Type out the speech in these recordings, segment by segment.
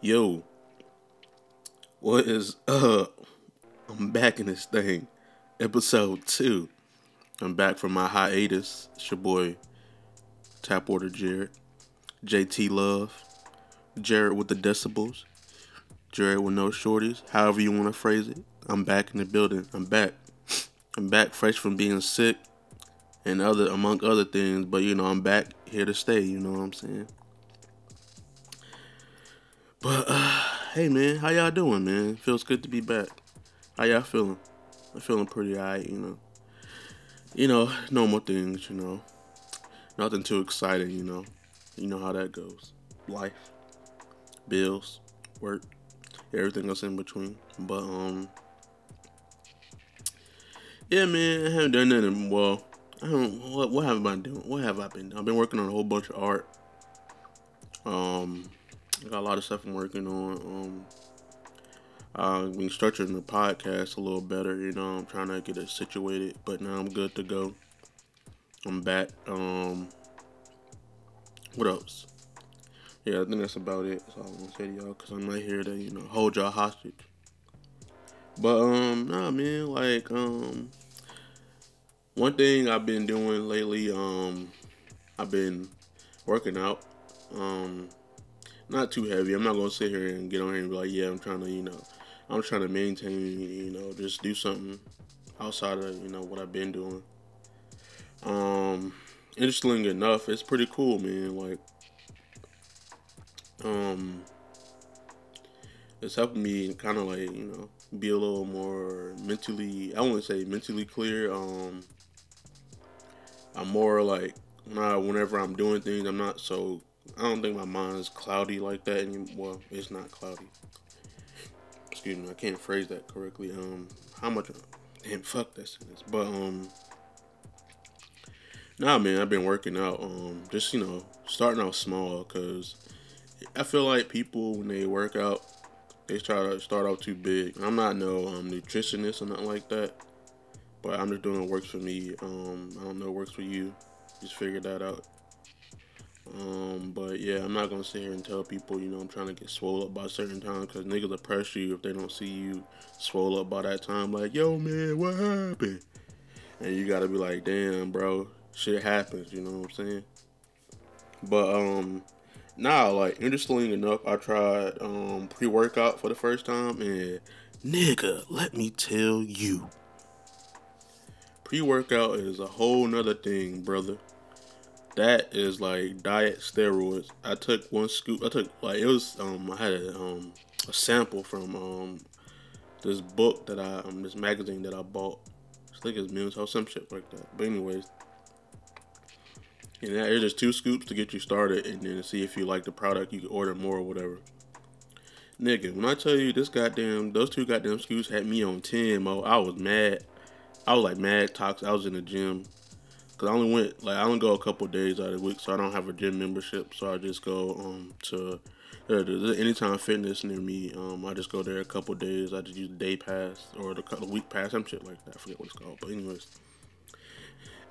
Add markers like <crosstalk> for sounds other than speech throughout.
Yo, what is up? I'm back in this thing. Episode two. I'm back from my hiatus. It's your boy, Tap Water Jared. JT Love. Jared with the decibels. Jared with no shorties. However you want to phrase it. I'm back in the building. I'm back. I'm back fresh from being sick and other among other things, but you know, I'm back here to stay, you know what I'm saying? But uh, hey man, how y'all doing, man? Feels good to be back. How y'all feeling? I'm feeling pretty alright, you know. You know, normal things, you know. Nothing too exciting, you know. You know how that goes. Life, bills, work, everything else in between. But um yeah, man, I haven't done nothing. Well, I don't. What, what have I been doing? What have I been? I've been working on a whole bunch of art. Um, I got a lot of stuff I'm working on. Um, I've been structuring the podcast a little better. You know, I'm trying to get it situated, but now I'm good to go. I'm back. Um, what else? Yeah, I think that's about it. That's all I'm gonna say to y'all, cause I'm not here to you know hold y'all hostage. But um, nah, man, like um, one thing I've been doing lately, um, I've been working out. Um, not too heavy. I'm not gonna sit here and get on here and be like, yeah, I'm trying to, you know, I'm trying to maintain, you know, just do something outside of, you know, what I've been doing. Um, interesting enough, it's pretty cool, man. Like, um, it's helping me kind of like, you know, be a little more mentally. I wouldn't say mentally clear. Um, I'm more like, nah, whenever I'm doing things, I'm not so I don't think my mind's cloudy like that anymore. Well, it's not cloudy. Excuse me, I can't phrase that correctly. Um, how much? Damn, fuck that sentence. But um, nah, man, I've been working out. Um, just you know, starting out small, cause I feel like people when they work out, they try to start out too big. I'm not no um nutritionist or nothing like that, but I'm just doing what works for me. Um, I don't know what works for you. Just figure that out. Um, but yeah, I'm not gonna sit here and tell people, you know, I'm trying to get swole up by a certain time because niggas will pressure you if they don't see you swole up by that time. Like, yo, man, what happened? And you gotta be like, damn, bro, shit happens. You know what I'm saying? But um, now, like, interestingly enough, I tried um pre-workout for the first time, and nigga, let me tell you, pre-workout is a whole nother thing, brother that is like diet steroids. I took one scoop. I took like it was um I had a um a sample from um this book that I um this magazine that I bought. I think it's Men's Health, some shit like that. But anyways, and that, it's just two scoops to get you started, and then see if you like the product, you can order more or whatever. Nigga, when I tell you this goddamn, those two goddamn scoops had me on 10, mo, I was mad. I was like mad toxic. I was in the gym Cause I only went like I only go a couple days out of the week, so I don't have a gym membership. So I just go um to there, there's Anytime Fitness near me. Um, I just go there a couple days. I just use the day pass or the, the week pass, some shit like that. I forget what it's called. But anyways,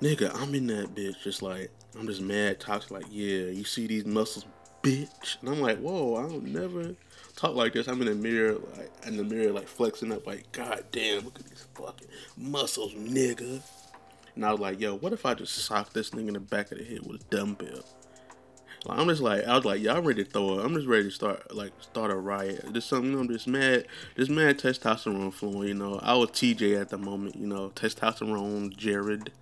nigga, I'm in that bitch. Just like I'm just mad, toxic. Like yeah, you see these muscles, bitch, and I'm like, whoa, I don't never talk like this. I'm in the mirror, like in the mirror, like flexing up, like god damn, look at these fucking muscles, nigga. And I was like, yo, what if I just sock this nigga in the back of the head with a dumbbell? Like, I'm just like, I was like, y'all ready to throw it. I'm just ready to start, like, start a riot. Just something, I'm just mad, just mad testosterone flowing, you know. I was TJ at the moment, you know, testosterone Jared,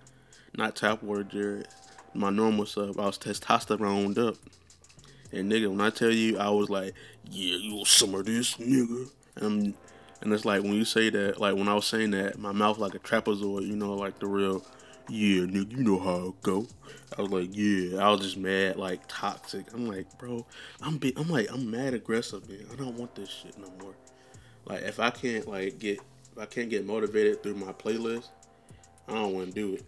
not tap water Jared. My normal stuff, I was testosterone up. And nigga, when I tell you, I was like, yeah, want some of this, nigga? And, and it's like when you say that, like when I was saying that, my mouth like a trapezoid, you know, like the real yeah, nigga, you know how it go. I was like, yeah, I was just mad, like toxic. I'm like, bro, I'm be, I'm like, I'm mad aggressive, man. I don't want this shit no more. Like, if I can't like get, if I can't get motivated through my playlist, I don't want to do it.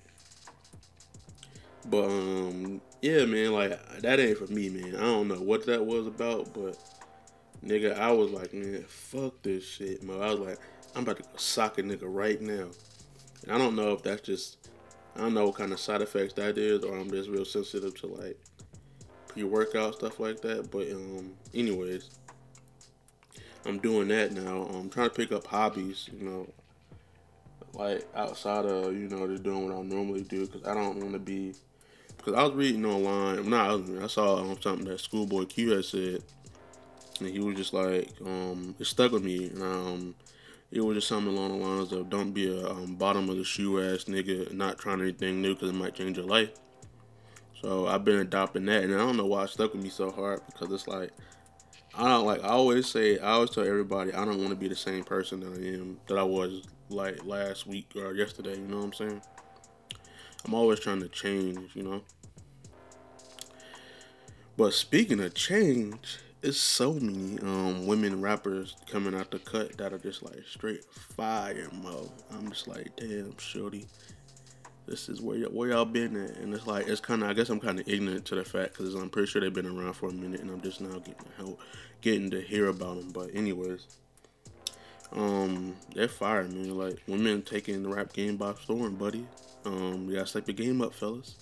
But um, yeah, man, like that ain't for me, man. I don't know what that was about, but nigga, I was like, man, fuck this shit, man. I was like, I'm about to sock a nigga right now. And I don't know if that's just I don't know what kind of side effects that is, or I'm just real sensitive to like pre-workout stuff like that. But um, anyways, I'm doing that now. I'm trying to pick up hobbies, you know, like outside of you know just doing what I normally do because I don't want to be. Because I was reading online, not I, was, I saw um, something that Schoolboy Q had said, and he was just like, um, it stuck with me, and um, it was just something along the lines of don't be a um, bottom of the shoe ass nigga, not trying anything new because it might change your life. So I've been adopting that, and I don't know why it stuck with me so hard because it's like I don't like. I always say, I always tell everybody, I don't want to be the same person that I am that I was like last week or yesterday. You know what I'm saying? I'm always trying to change. You know. But speaking of change, it's so many um, women rappers coming out the cut that are just like straight fire, mo. I'm just like, damn, shorty this is where, y- where y'all been at. And it's like, it's kind of, I guess I'm kind of ignorant to the fact because I'm pretty sure they've been around for a minute and I'm just now getting to, help, getting to hear about them. But, anyways, um, they're fire, man. Like, women taking the rap game by storm, buddy. Um, you gotta step your game up, fellas.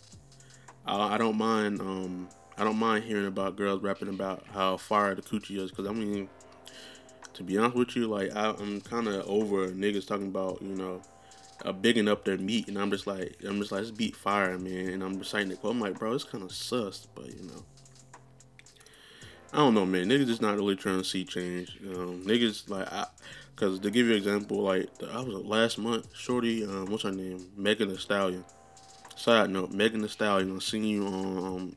I, I don't mind, um, I don't mind hearing about girls rapping about how fire the coochie is because, I mean, to be honest with you, like, I, I'm kind of over niggas talking about, you know, uh, bigging up their meat, and I'm just like, I'm just like, this beat fire, man, and I'm reciting it. I'm like, bro, it's kind of sus, but you know, I don't know, man. Niggas just not really trying to see change. Um, niggas like, I, cause to give you an example, like I was last month, Shorty, um, what's her name, Megan Thee Stallion. Side note, Megan Thee Stallion, I seen you on um,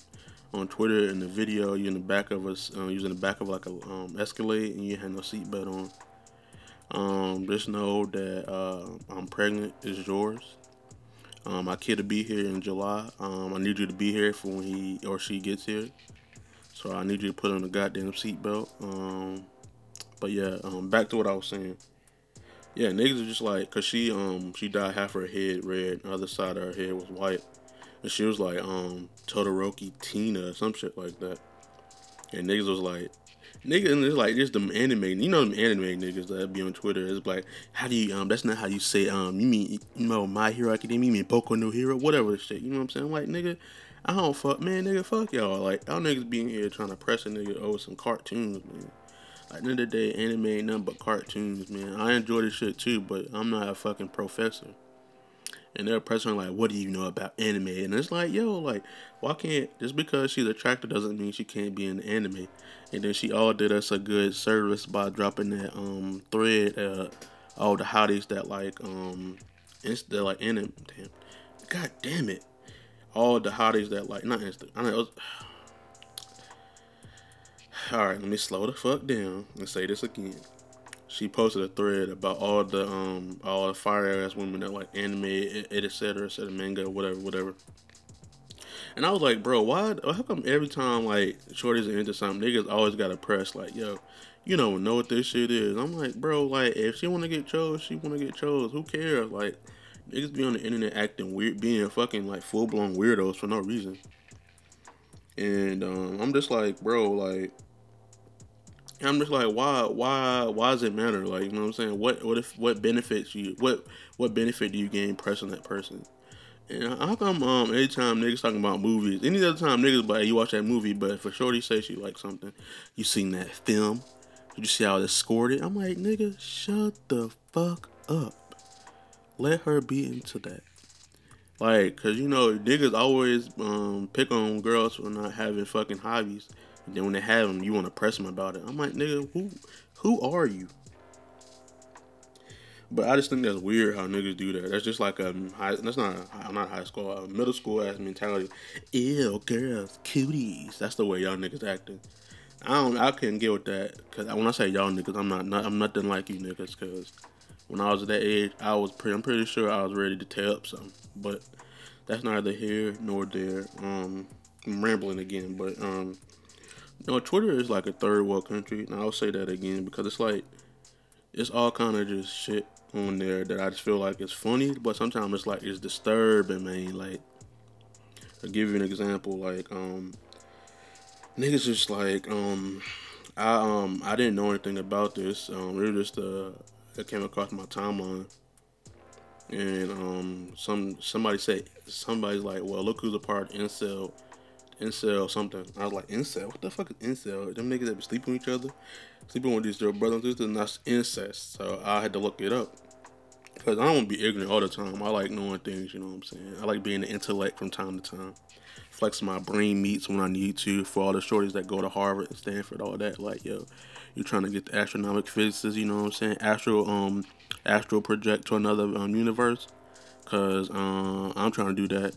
on Twitter in the video. you're in the back of us, uh, using the back of like a um, Escalade, and you had no seatbelt on. Um, just know that uh, I'm pregnant is yours. Um, my kid will be here in July. Um, I need you to be here for when he or she gets here. So I need you to put on the goddamn seatbelt. Um, but yeah, um, back to what I was saying. Yeah, niggas are just like, cause she um she dyed half her head red, the other side of her head was white, and she was like um Todoroki Tina some shit like that. And niggas was like, niggas and it's like just them anime. You know them anime niggas that be on Twitter. It's like, how do you um? That's not how you say um. You mean you know My Hero Academia? You mean Boku no Hero? Whatever the shit. You know what I'm saying? Like nigga, I don't fuck man, nigga. Fuck y'all. Like y'all niggas being here trying to press a nigga over some cartoons, man. At the end of the day, anime ain't nothing but cartoons, man. I enjoy this shit too, but I'm not a fucking professor. And they're pressing like, what do you know about anime? And it's like, yo, like, why can't just because she's attractive doesn't mean she can't be in anime? And then she all did us a good service by dropping that um thread, uh, all the hotties that like um, insta like anime. Damn, god damn it, all the hotties that like not insta. I know. <sighs> All right, let me slow the fuck down and say this again. She posted a thread about all the um all the fire ass women that like anime, et etc. etc. manga, whatever, whatever. And I was like, bro, why? How come every time like shorties are into something, niggas always gotta press like, yo, you don't know what this shit is. I'm like, bro, like if she wanna get chose, she wanna get chose. Who cares? Like niggas be on the internet acting weird, being fucking like full blown weirdos for no reason. And um, I'm just like, bro, like I'm just like, why, why, why does it matter? Like, you know what I'm saying? What, what if, what benefits you? What, what benefit do you gain pressing that person? And how come, um, anytime niggas talking about movies, any other time niggas, but hey, you watch that movie, but for Shorty say she like something, you seen that film? You see how it scored it? I'm like, nigga, shut the fuck up. Let her be into that. Like, cause you know, niggas always um pick on girls for not having fucking hobbies. Then when they have them, you want to press them about it. I'm like, nigga, who who are you? But I just think that's weird how niggas do that. That's just like a high. That's not a, not high school, a middle school ass mentality. Ew, girls, cuties. That's the way y'all niggas acting. I don't. I couldn't get with that because when I say y'all niggas, I'm not, not. I'm nothing like you niggas. Because when I was at that age, I was pretty. I'm pretty sure I was ready to tear up something. But that's neither here nor there. Um, I'm rambling again, but um, you know, Twitter is like a third world country, and I'll say that again because it's like it's all kind of just shit on there that I just feel like it's funny, but sometimes it's like it's disturbing, man. Like, I'll give you an example, like um, niggas just like um, I um I didn't know anything about this. Um, it was just uh, it came across my timeline, and um, some somebody said somebody's like, well, look who's a part of incel incel something. I was like, incel? What the fuck is incel? Them niggas that be sleeping with each other. sleeping with these little brothers and sisters, and that's incest. So I had to look it up. Because I don't want to be ignorant all the time. I like knowing things, you know what I'm saying? I like being the intellect from time to time. Flex my brain meats when I need to. For all the shorties that go to Harvard and Stanford, all that. Like, yo, you're trying to get the astronomic physicists, you know what I'm saying? Astro, um, astral project to another um, universe. Because uh, I'm trying to do that.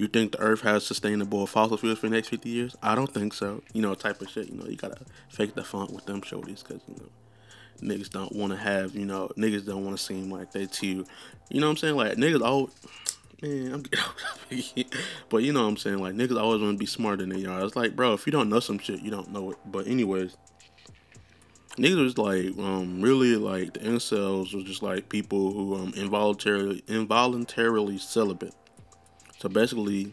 You think the Earth has sustainable fossil fuels for the next 50 years? I don't think so. You know, type of shit. You know, you gotta fake the funk with them shorties because, you know, niggas don't want to have, you know, niggas don't want to seem like they too, you know what I'm saying? Like niggas always, man, I'm getting <laughs> but you know what I'm saying? Like niggas always want to be smarter than y'all. It's like, bro, if you don't know some shit, you don't know it. But anyways, niggas was like, um, really like the incels was just like people who um involuntarily involuntarily celibate. So basically,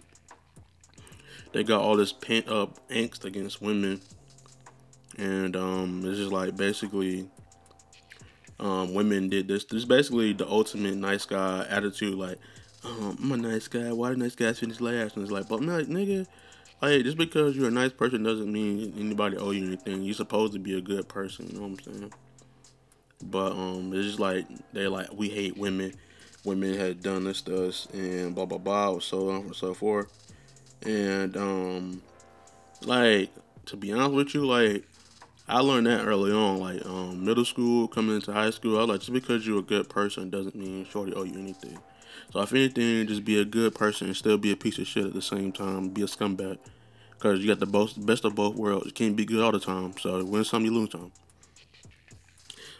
they got all this pent up angst against women, and um, it's just like basically um, women did this. This is basically the ultimate nice guy attitude. Like, um, I'm a nice guy. Why do nice guys finish last? And it's like, but not nigga. Like, just because you're a nice person doesn't mean anybody owe you anything. You're supposed to be a good person. You know what I'm saying? But um, it's just like they like we hate women. Women had done this to us and blah blah blah, so on and so forth. And um, like to be honest with you, like I learned that early on, like um, middle school, coming into high school. I was like, just because you're a good person doesn't mean shorty owe you anything. So if anything, just be a good person and still be a piece of shit at the same time. Be a scumbag, because you got the both, best of both worlds. You can't be good all the time. So win some, you lose some.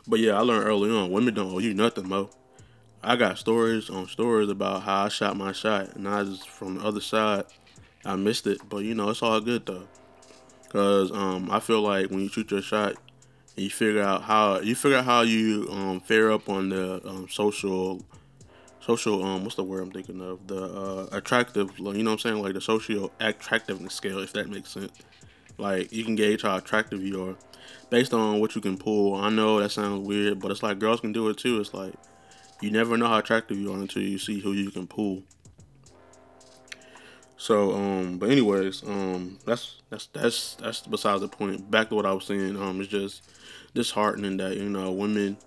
But yeah, I learned early on, women don't owe you nothing, mo. I got stories on stories about how I shot my shot, and I just from the other side, I missed it. But you know, it's all good though. Cause um, I feel like when you shoot your shot, you figure out how you figure out how you um, fare up on the um, social, social um, what's the word I'm thinking of? The uh, attractive, you know what I'm saying? Like the social attractiveness scale, if that makes sense. Like you can gauge how attractive you are based on what you can pull. I know that sounds weird, but it's like girls can do it too. It's like you never know how attractive you are until you see who you can pull. So, um, but anyways, um, that's that's that's that's besides the point. Back to what I was saying, um, it's just disheartening that you know women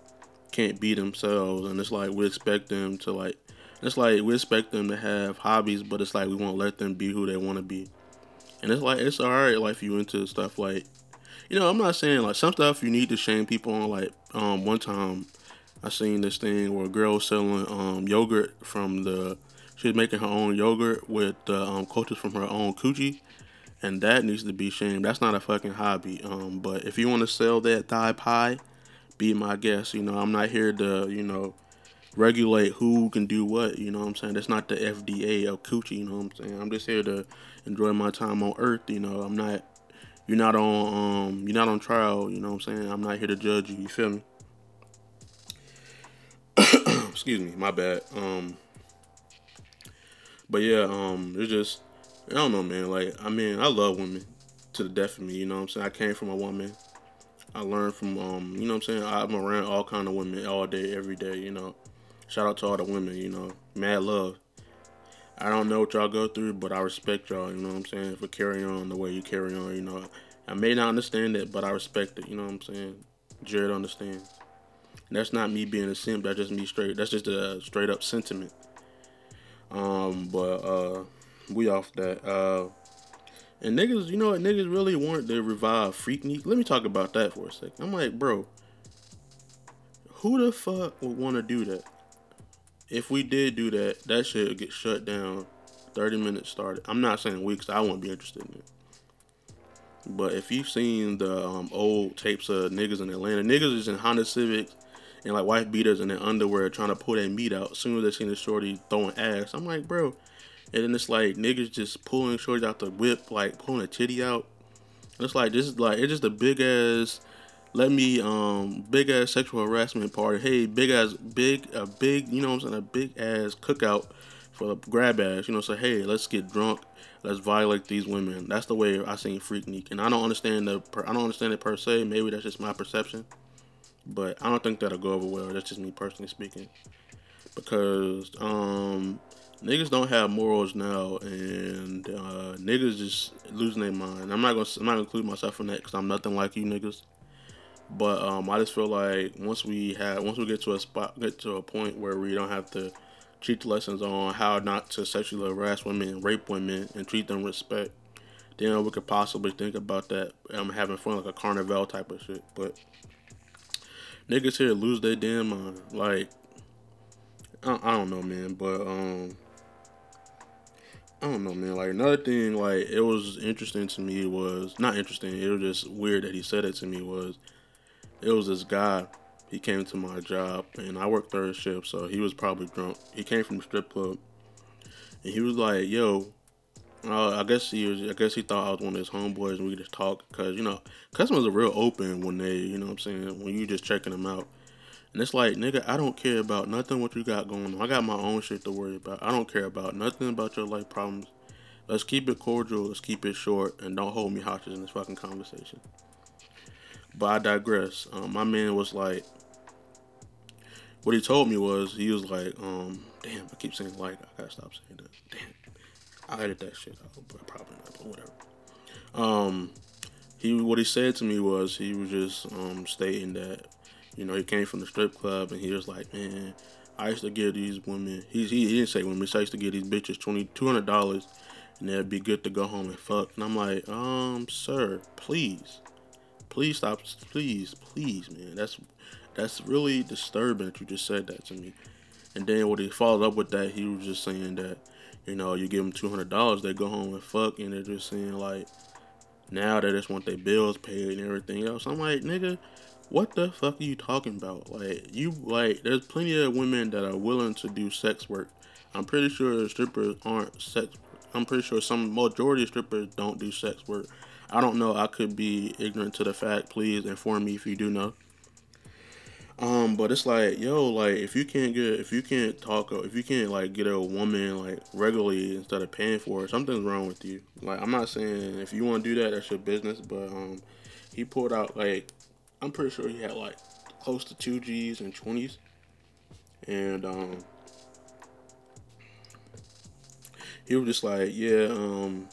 can't be themselves, and it's like we expect them to like, it's like we expect them to have hobbies, but it's like we won't let them be who they want to be, and it's like it's alright, like if you into stuff like, you know, I'm not saying like some stuff you need to shame people on. Like, um, one time I seen this thing where a girl was selling um yogurt from the She's making her own yogurt with the um, cultures from her own coochie, and that needs to be shamed. That's not a fucking hobby. Um, but if you want to sell that thigh pie, be my guest. You know, I'm not here to you know regulate who can do what. You know what I'm saying? That's not the FDA of coochie. You know what I'm saying? I'm just here to enjoy my time on Earth. You know, I'm not. You're not on. Um, you're not on trial. You know what I'm saying? I'm not here to judge you. You feel me? Excuse me. My bad. Um. But yeah, um, it's just I don't know, man. Like I mean, I love women to the death of me. You know what I'm saying? I came from a woman. I learned from um, you know what I'm saying. I'm around all kind of women all day, every day. You know, shout out to all the women. You know, mad love. I don't know what y'all go through, but I respect y'all. You know what I'm saying for carrying on the way you carry on. You know, I may not understand it, but I respect it. You know what I'm saying? Jared understands. And that's not me being a simp. That's just me straight. That's just a straight up sentiment. Um, but uh, we off that. Uh, and niggas, you know what? Niggas really want to revive Freaknik. Let me talk about that for a second. I'm like, bro, who the fuck would want to do that? If we did do that, that should get shut down. 30 minutes started. I'm not saying weeks. I wouldn't be interested in it. But if you've seen the um, old tapes of niggas in Atlanta, niggas is in Honda Civics and like wife beaters in their underwear trying to pull that meat out. As soon as they seen the shorty throwing ass, I'm like, bro. And then it's like niggas just pulling shorties out the whip, like pulling a titty out. And it's like this is like it's just a big ass. Let me um big ass sexual harassment party. Hey, big ass big a big you know what I'm saying a big ass cookout for the grab ass. You know, say hey, let's get drunk, let's violate these women. That's the way I seen Freaknik, and I don't understand the I don't understand it per se. Maybe that's just my perception. But I don't think that'll go over well. That's just me personally speaking. Because um, niggas don't have morals now, and uh, niggas just losing their mind. I'm not gonna I'm not gonna include myself in that because I'm nothing like you niggas. But um, I just feel like once we have once we get to a spot, get to a point where we don't have to teach lessons on how not to sexually harass women, rape women, and treat them respect, then we could possibly think about that. I'm um, having fun like a carnival type of shit. But niggas here lose their damn mind. Like I, I don't know, man. But um. I don't know, man. Like another thing, like it was interesting to me was not interesting. It was just weird that he said it to me. Was it was this guy. He came to my job, and I worked third shift, so he was probably drunk. He came from the strip club, and he was like, "Yo, uh, I guess he was. I guess he thought I was one of his homeboys, and we just talk because you know customers are real open when they, you know, what I'm saying when you just checking them out. And it's like, nigga, I don't care about nothing what you got going on. I got my own shit to worry about. I don't care about nothing about your life problems. Let's keep it cordial. Let's keep it short, and don't hold me hostage in this fucking conversation. But I digress. Um, my man was like, what he told me was he was like, um, damn, I keep saying like, I gotta stop saying that. Damn, I edit that shit out, but probably not, but whatever. Um, he what he said to me was he was just um stating that, you know, he came from the strip club and he was like, man, I used to give these women. He he, he didn't say women. I used to give these bitches twenty two hundred dollars, and they'd be good to go home and fuck. And I'm like, um, sir, please please stop please please man that's that's really disturbing that you just said that to me and then what he followed up with that he was just saying that you know you give them $200 they go home and fuck and they're just saying like now they just want their bills paid and everything else i'm like nigga what the fuck are you talking about like you like there's plenty of women that are willing to do sex work i'm pretty sure strippers aren't sex i'm pretty sure some majority of strippers don't do sex work I don't know. I could be ignorant to the fact. Please inform me if you do know. Um, but it's like, yo, like if you can't get, if you can't talk, if you can't like get a woman like regularly instead of paying for it, something's wrong with you. Like I'm not saying if you want to do that, that's your business. But um, he pulled out like, I'm pretty sure he had like close to two G's and twenties, and um, he was just like, yeah, um,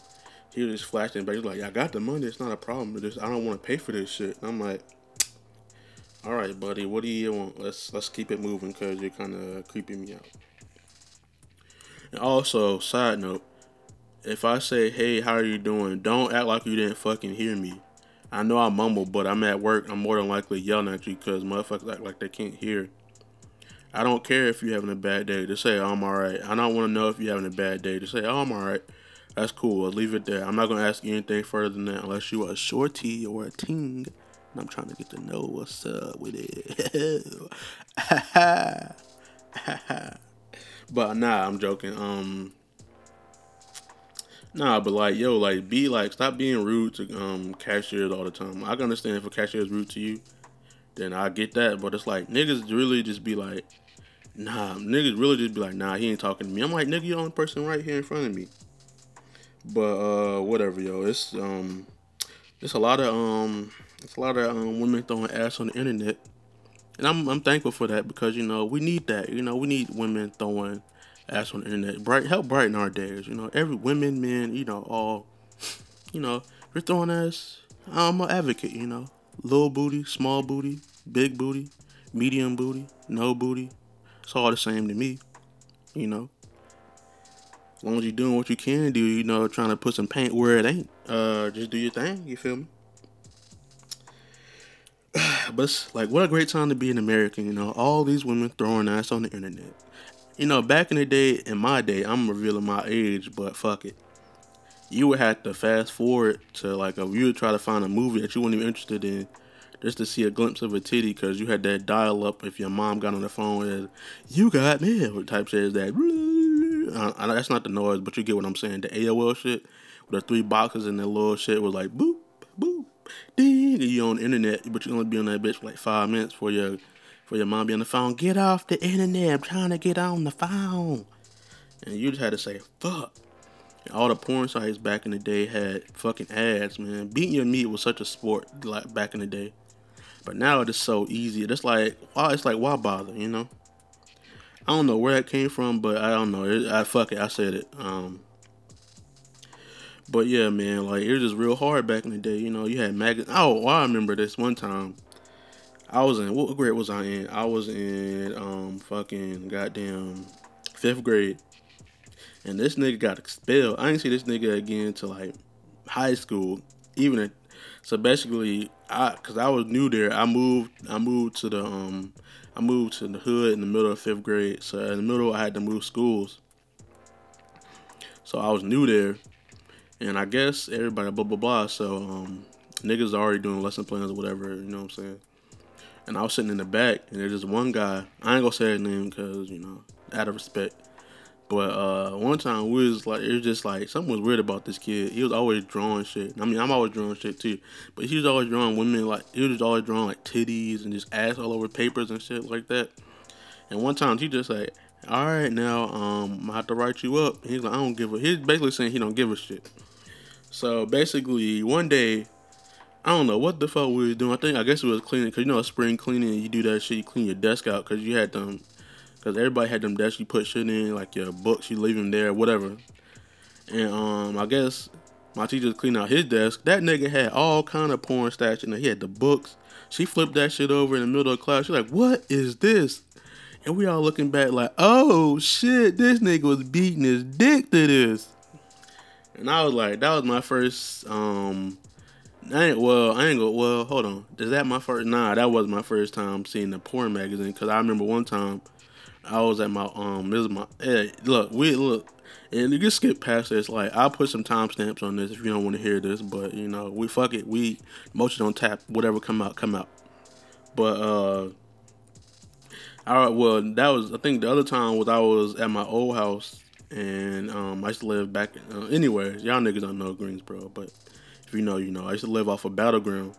he was just flashing back. He's like, I got the money. It's not a problem. Just I don't want to pay for this shit. And I'm like, all right, buddy. What do you want? Let's let's keep it moving because you're kind of creeping me out. And also, side note, if I say, hey, how are you doing? Don't act like you didn't fucking hear me. I know I mumble, but I'm at work. I'm more than likely yelling at you because motherfuckers act like they can't hear. I don't care if you're having a bad day. Just say, oh, I'm alright. I don't want to know if you're having a bad day. Just say, oh, I'm alright. That's cool. I'll leave it there. I'm not gonna ask you anything further than that unless you are a shorty or a ting. And I'm trying to get to know what's up with it. <laughs> but nah, I'm joking. Um Nah, but like, yo, like, be like, stop being rude to um cashiers all the time. I can understand if a cashier is rude to you, then I get that. But it's like niggas really just be like, nah, niggas really just be like, nah, he ain't talking to me. I'm like, nigga, you're the only person right here in front of me. But uh, whatever, yo. It's um, it's a lot of um, it's a lot of um, women throwing ass on the internet, and I'm I'm thankful for that because you know we need that. You know we need women throwing ass on the internet. Bright help brighten our days. You know every women, men, you know all, you know we're throwing ass. I'm an advocate. You know, little booty, small booty, big booty, medium booty, no booty. It's all the same to me. You know. As long as you're doing what you can do, you know, trying to put some paint where it ain't. Uh, just do your thing. You feel me? But it's like, what a great time to be an American. You know, all these women throwing ass on the internet. You know, back in the day, in my day, I'm revealing my age, but fuck it. You would have to fast forward to like a you would try to find a movie that you weren't even interested in just to see a glimpse of a titty because you had that dial up if your mom got on the phone and you got mail type says that uh, that's not the noise, but you get what I'm saying. The AOL shit with the three boxes and the little shit was like boop, boop, ding. You on the internet, but you only be on that bitch for like five minutes for your for your mom be on the phone. Get off the internet. I'm trying to get on the phone. And you just had to say fuck. And all the porn sites back in the day had fucking ads, man. Beating your meat was such a sport like back in the day. But now it's so easy. It's like why it's like why bother, you know? I don't know where that came from, but I don't know. It, I fuck it. I said it. Um, but yeah, man, like it was just real hard back in the day. You know, you had magazines. Oh, I remember this one time. I was in what grade was I in? I was in um fucking goddamn fifth grade, and this nigga got expelled. I didn't see this nigga again to like high school, even at, so basically, I cause I was new there. I moved. I moved to the um. I moved to the hood in the middle of fifth grade. So in the middle, I had to move schools. So I was new there, and I guess everybody blah blah blah. So um, niggas already doing lesson plans or whatever. You know what I'm saying? And I was sitting in the back, and there's just one guy. I ain't gonna say his name because you know, out of respect. But uh, one time we was like, it was just like something was weird about this kid. He was always drawing shit. I mean, I'm always drawing shit too, but he was always drawing women like he was always drawing like titties and just ass all over papers and shit like that. And one time he just like, all right, now um, I have to write you up. He's like, I don't give a. He's basically saying he don't give a shit. So basically, one day, I don't know what the fuck we was doing. I think I guess it was cleaning because you know spring cleaning. You do that shit. You clean your desk out because you had them Cause everybody had them desks you put shit in, like your books, you leave them there, whatever. And um, I guess my teacher cleaned out his desk. That nigga had all kind of porn stashed in there. He had the books. She flipped that shit over in the middle of class. She's like, "What is this?" And we all looking back like, "Oh shit, this nigga was beating his dick to this." And I was like, that was my first um I ain't well, I ain't go well, hold on. Is that my first nah, that was my first time seeing the porn magazine cuz I remember one time I was at my um this is my hey, look, we look and you just skip past this. Like I'll put some timestamps on this if you don't want to hear this, but you know, we fuck it. We motion on tap, whatever come out, come out. But uh all right, well that was I think the other time was I was at my old house and um I used to live back uh, anywhere. Y'all niggas don't know Greensboro, but if you know, you know. I used to live off of Battleground.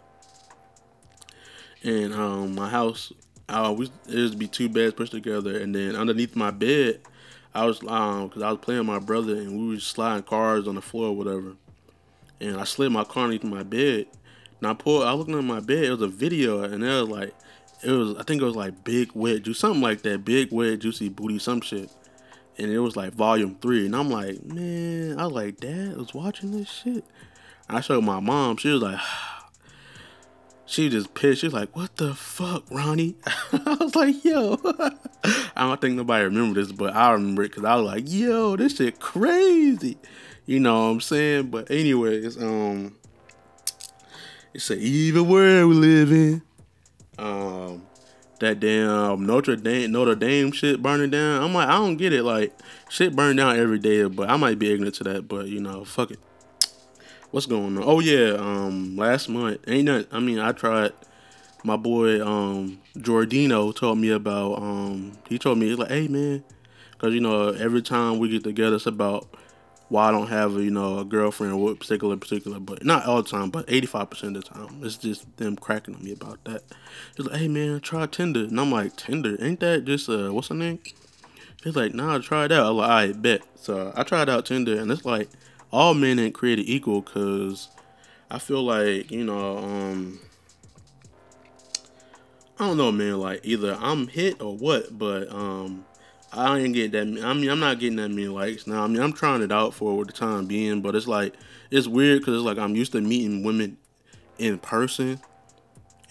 And um my house uh, we it used to be two beds pushed together, and then underneath my bed, I was um because I was playing my brother, and we were sliding cars on the floor or whatever, and I slid my car underneath my bed. And I pulled, I looking at my bed, it was a video, and it was like, it was I think it was like big wet juice, something like that, big wet juicy booty, some shit. And it was like volume three, and I'm like, man, I was like, Dad was watching this shit. I showed my mom, she was like <sighs> she just pissed. She was like, "What the fuck, Ronnie?" <laughs> I was like, "Yo," <laughs> I don't think nobody remember this, but I remember it because I was like, "Yo, this shit crazy," you know what I'm saying? But anyways, um, it's an evil world we live in. Um, that damn Notre Dame Notre Dame shit burning down. I'm like, I don't get it. Like, shit burn down every day, but I might be ignorant to that. But you know, fuck it what's going on? Oh yeah, um, last month ain't that? I mean, I tried. My boy um Jordino told me about um he told me he's like, hey man, because you know every time we get together, it's about why I don't have a, you know a girlfriend or what particular particular, but not all the time, but eighty five percent of the time, it's just them cracking on me about that. He's like, hey man, try Tinder, and I'm like, Tinder, ain't that just uh what's her name? He's like, nah, try it out. I'm like, I bet. So I tried out Tinder, and it's like all men ain't created equal because I feel like, you know, um, I don't know, man. Like either I'm hit or what, but um, I ain't get that. I mean, I'm not getting that many likes now. I mean, I'm trying it out for the time being, but it's like it's weird because it's like I'm used to meeting women in person,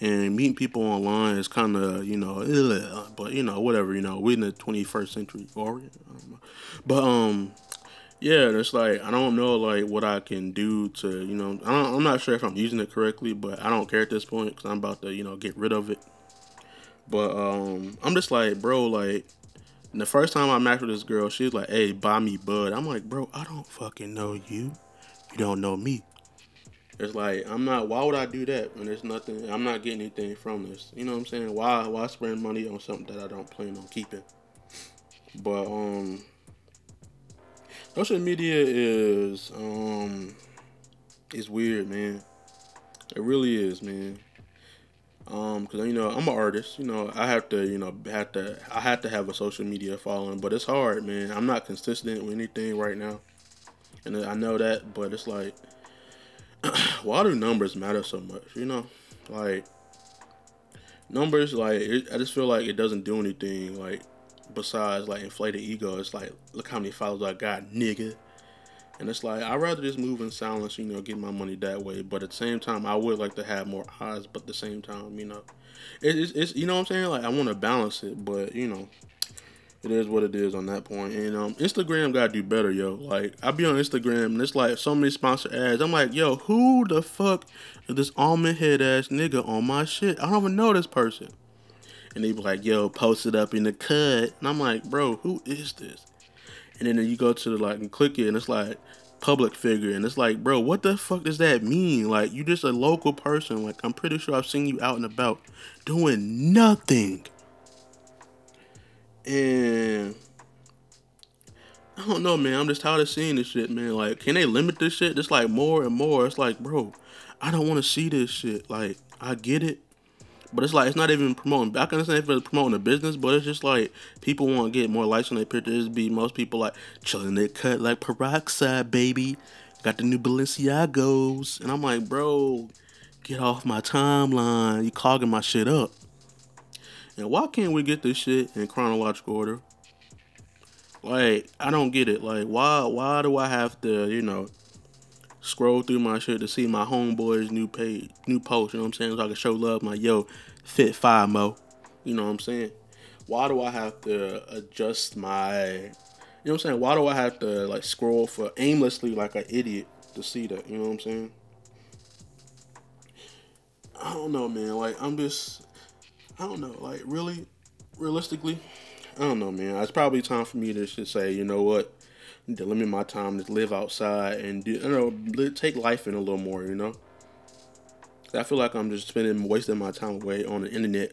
and meeting people online is kind of you know, but you know, whatever. You know, we in the 21st century, but um, yeah, it's like I don't know like what I can do to you know I am not sure if I'm using it correctly, but I don't care at this point because I'm about to you know get rid of it. But um, I'm just like, bro, like the first time I matched with this girl, she was like, "Hey, buy me bud." I'm like, bro, I don't fucking know you. You don't know me. It's like I'm not. Why would I do that when there's nothing? I'm not getting anything from this. You know what I'm saying? Why? Why spend money on something that I don't plan on keeping? But um, social media is um it's weird, man. It really is, man. Um, cause you know I'm an artist. You know I have to, you know, have to. I have to have a social media following, but it's hard, man. I'm not consistent with anything right now, and I know that. But it's like, <clears throat> why do numbers matter so much? You know, like numbers. Like it, I just feel like it doesn't do anything. Like besides like inflated ego, it's like look how many followers I got, nigga. And it's like I'd rather just move in silence, you know, get my money that way. But at the same time, I would like to have more eyes. But at the same time, you know, it, it's, it's you know what I'm saying. Like I want to balance it, but you know, it is what it is on that point. And um, Instagram gotta do better, yo. Like I be on Instagram and it's like so many sponsor ads. I'm like, yo, who the fuck is this almond head ass nigga on my shit? I don't even know this person. And they be like, yo, post it up in the cut. And I'm like, bro, who is this? And then you go to the like and click it and it's like public figure and it's like, bro, what the fuck does that mean? Like you just a local person. Like I'm pretty sure I've seen you out and about doing nothing. And I don't know, man. I'm just tired of seeing this shit, man. Like, can they limit this shit? Just like more and more. It's like, bro, I don't want to see this shit. Like, I get it. But it's like it's not even promoting. I can understand if it's promoting a business, but it's just like people want to get more likes on their pictures. Be most people like chilling their cut like peroxide, baby. Got the new Balenciagos, and I'm like, bro, get off my timeline. You clogging my shit up. And why can't we get this shit in chronological order? Like, I don't get it. Like, why why do I have to, you know, scroll through my shit to see my homeboy's new page, new post, you know what I'm saying? So I can show love my yo, fit five mo. You know what I'm saying? Why do I have to adjust my you know what I'm saying? Why do I have to like scroll for aimlessly like an idiot to see that? You know what I'm saying? I don't know, man. Like I'm just I don't know. Like really, realistically, I don't know, man. It's probably time for me to just say, you know what, to limit my time to live outside and do, you know, take life in a little more. You know, I feel like I'm just spending wasting my time away on the internet.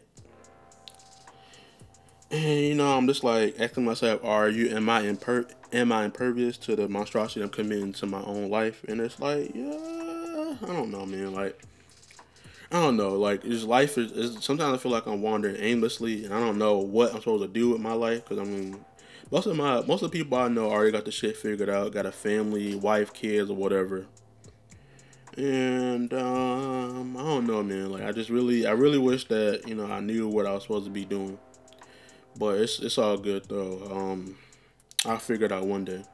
And you know, I'm just like asking myself, are you am I imper am I impervious to the monstrosity I'm committing to my own life? And it's like, yeah, I don't know, man. Like I don't know. Like, his life is, is, Sometimes I feel like I'm wandering aimlessly, and I don't know what I'm supposed to do with my life. Because I mean, most of my most of the people I know already got the shit figured out, got a family, wife, kids, or whatever. And um, I don't know, man. Like, I just really, I really wish that you know I knew what I was supposed to be doing. But it's it's all good though. Um, I figured out one day.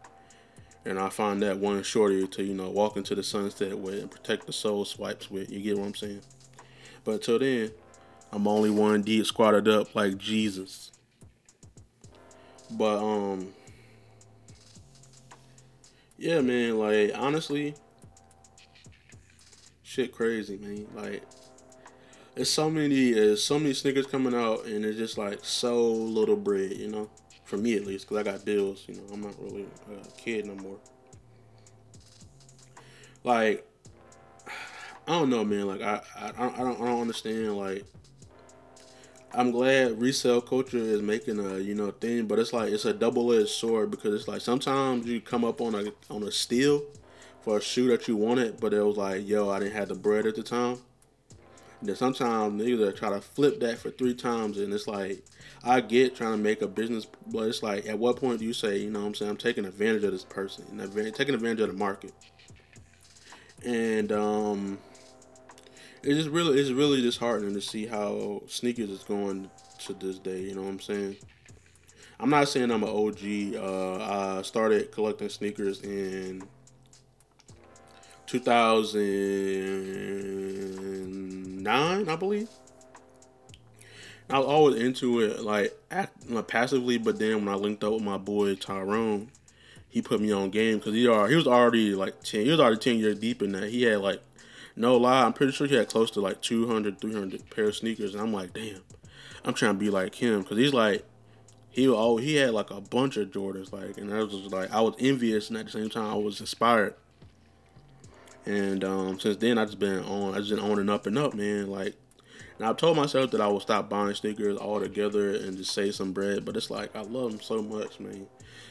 And I find that one shorty to, you know, walk into the sunset with and protect the soul swipes with. You get what I'm saying? But until then, I'm only one deep squatted up like Jesus. But um Yeah man, like honestly shit crazy, man. Like it's so many there's so many sneakers coming out and it's just like so little bread, you know? For me at least, because I got bills, you know, I'm not really a kid no more. Like I don't know, man. Like I, I, I don't, I don't understand. Like I'm glad resale culture is making a you know thing, but it's like it's a double edged sword because it's like sometimes you come up on a on a steal for a shoe that you wanted, but it was like, yo, I didn't have the bread at the time. And then sometimes niggas try to flip that for three times, and it's like I get trying to make a business, but it's like at what point do you say, you know, what I'm saying I'm taking advantage of this person and taking advantage of the market, and um it's just really it's really disheartening to see how sneakers is going to this day. You know what I'm saying? I'm not saying I'm an OG. Uh, I started collecting sneakers in 2009, I believe. I was always into it, like, act, like passively, but then when I linked up with my boy Tyrone, he put me on game because he he was already like ten. He was already ten years deep in that. He had like no lie, I'm pretty sure he had close to like 200, 300 pair of sneakers. And I'm like, damn, I'm trying to be like him. Because he's like, he oh he had like a bunch of Jordans. Like, and I was like, I was envious. And at the same time, I was inspired. And um, since then, I just been on, I just been on and up and up, man. Like, and I've told myself that I will stop buying sneakers altogether and just save some bread. But it's like, I love them so much, man.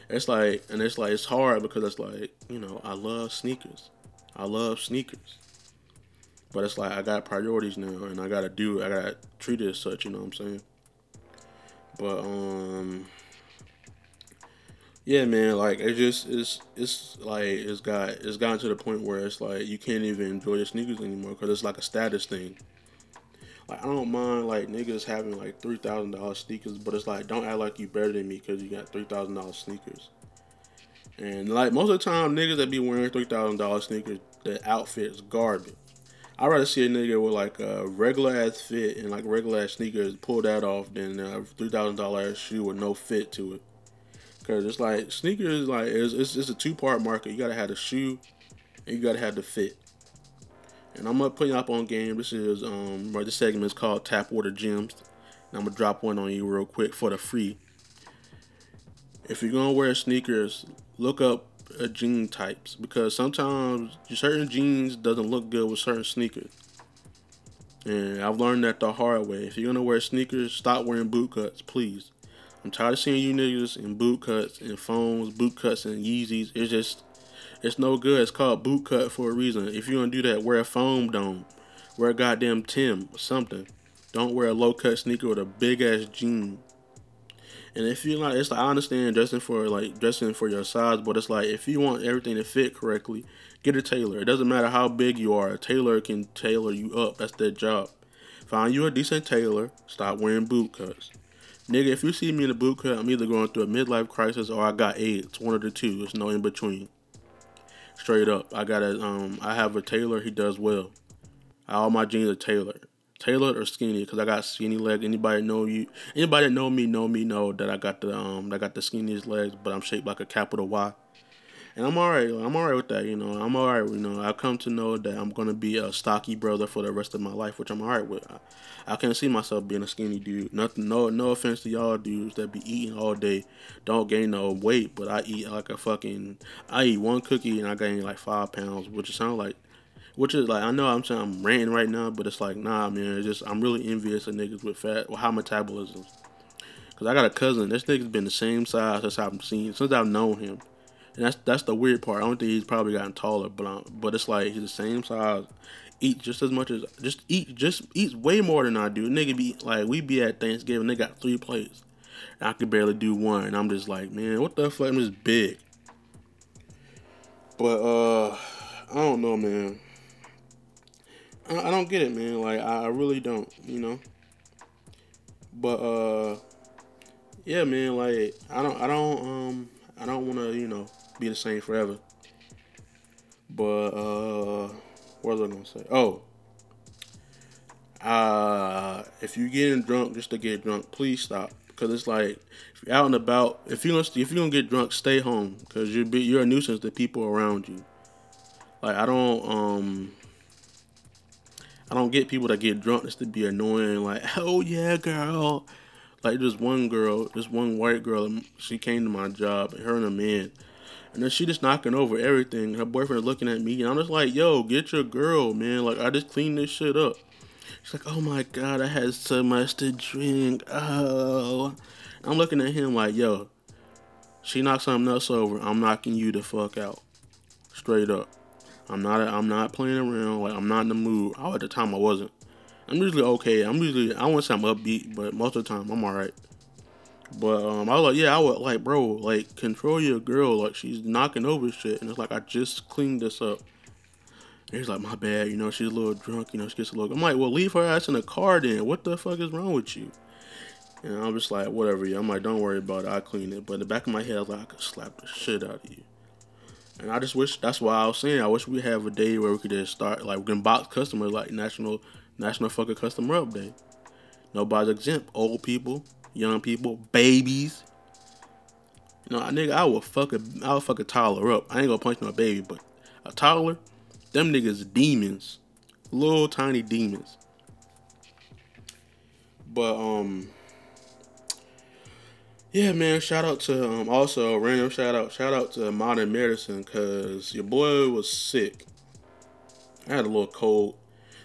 It's like, and it's like, it's hard because it's like, you know, I love sneakers. I love sneakers. But it's like I got priorities now, and I gotta do. I gotta treat it as such. You know what I'm saying? But um, yeah, man. Like it just it's it's like it's got it's gotten to the point where it's like you can't even enjoy your sneakers anymore because it's like a status thing. Like I don't mind like niggas having like three thousand dollars sneakers, but it's like don't act like you better than me because you got three thousand dollars sneakers. And like most of the time, niggas that be wearing three thousand dollars sneakers, the outfit's garbage. I'd rather see a nigga with like a regular ass fit and like regular ass sneakers pull that off than a three thousand dollar shoe with no fit to it. Cause it's like sneakers like it's, it's, it's a two part market. You gotta have the shoe and you gotta have the fit. And I'm gonna put you up on game. This is um right. This segment is called Tap Water Gems. And I'm gonna drop one on you real quick for the free. If you're gonna wear sneakers, look up uh, jean types because sometimes certain jeans doesn't look good with certain sneakers. And I've learned that the hard way. If you're gonna wear sneakers, stop wearing boot cuts, please. I'm tired of seeing you niggas in boot cuts and phones, boot cuts and Yeezys. It's just, it's no good. It's called boot cut for a reason. If you're gonna do that, wear a foam dome, wear a goddamn Tim or something. Don't wear a low cut sneaker with a big ass jean. And if you like, it's like I understand dressing for like dressing for your size, but it's like if you want everything to fit correctly, get a tailor. It doesn't matter how big you are. A tailor can tailor you up. That's their job. Find you a decent tailor. Stop wearing boot cuts. Nigga, if you see me in a boot cut, I'm either going through a midlife crisis or I got AIDS. One of the two. There's no in between. Straight up. I got a um I have a tailor, he does well. All my jeans are tailored tailored or skinny because I got skinny legs. Anybody know you? Anybody that know me know me know that I got the um I got the skinniest legs, but I'm shaped like a capital Y. And I'm alright. I'm alright with that. You know, I'm alright. You know, I come to know that I'm gonna be a stocky brother for the rest of my life, which I'm alright with. I, I can't see myself being a skinny dude. Nothing. No. No offense to y'all dudes that be eating all day, don't gain no weight, but I eat like a fucking. I eat one cookie and I gain like five pounds, which it sounds like which is like I know I'm saying I'm ranting right now, but it's like nah, man. It's just I'm really envious of niggas with fat, with high metabolisms. Cause I got a cousin. This nigga's been the same size since I've seen since I've known him, and that's that's the weird part. I don't think he's probably gotten taller, but um, but it's like he's the same size, eat just as much as just eat just eats way more than I do. Nigga be like we be at Thanksgiving, they got three plates. And I could barely do one, and I'm just like, man, what the fuck? I'm just big. But uh, I don't know, man. I, I don't get it, man. Like I, I really don't, you know. But uh, yeah, man. Like I don't, I don't, um, I don't want to, you know, be the same forever. But uh, what was I gonna say? Oh, uh, if you're getting drunk just to get drunk, please stop. Cause it's like if you're out and about, if you if you're gonna get drunk, stay home. Cause you're be, you're a nuisance to people around you. Like I don't um I don't get people that get drunk just to be annoying. Like, <laughs> oh yeah, girl. Like this one girl, this one white girl, um, she came to my job, her and a man, and then she just knocking over everything. Her boyfriend looking at me, and I'm just like, yo, get your girl, man. Like I just cleaned this shit up. She's like, oh my god, I had so much to drink. Oh, I'm looking at him like, yo, she knocked something else over. I'm knocking you the fuck out, straight up. I'm not. I'm not playing around. Like I'm not in the mood. Oh, at the time I wasn't. I'm usually okay. I'm usually. I wouldn't say I'm upbeat, but most of the time I'm alright. But um, I was like, yeah, I would like, bro, like control your girl. Like she's knocking over shit, and it's like I just cleaned this up. And he's like, my bad. You know, she's a little drunk. You know, she gets a little. I'm like, well, leave her ass in the car then. What the fuck is wrong with you? And I'm just like, whatever. Yeah, I'm like, don't worry about it. I clean it. But in the back of my head, I was like, I could slap the shit out of you. And I just wish that's why I was saying I wish we have a day where we could just start like we can box customers like national national fucking customer up day. Nobody's exempt. Old people, young people, babies. You know, I nigga, I will fuck a I will fuck a toddler up. I ain't gonna punch no baby, but a toddler, them niggas demons. Little tiny demons. But um yeah, man. Shout out to um, also random shout out shout out to Modern Medicine because your boy was sick. I had a little cold.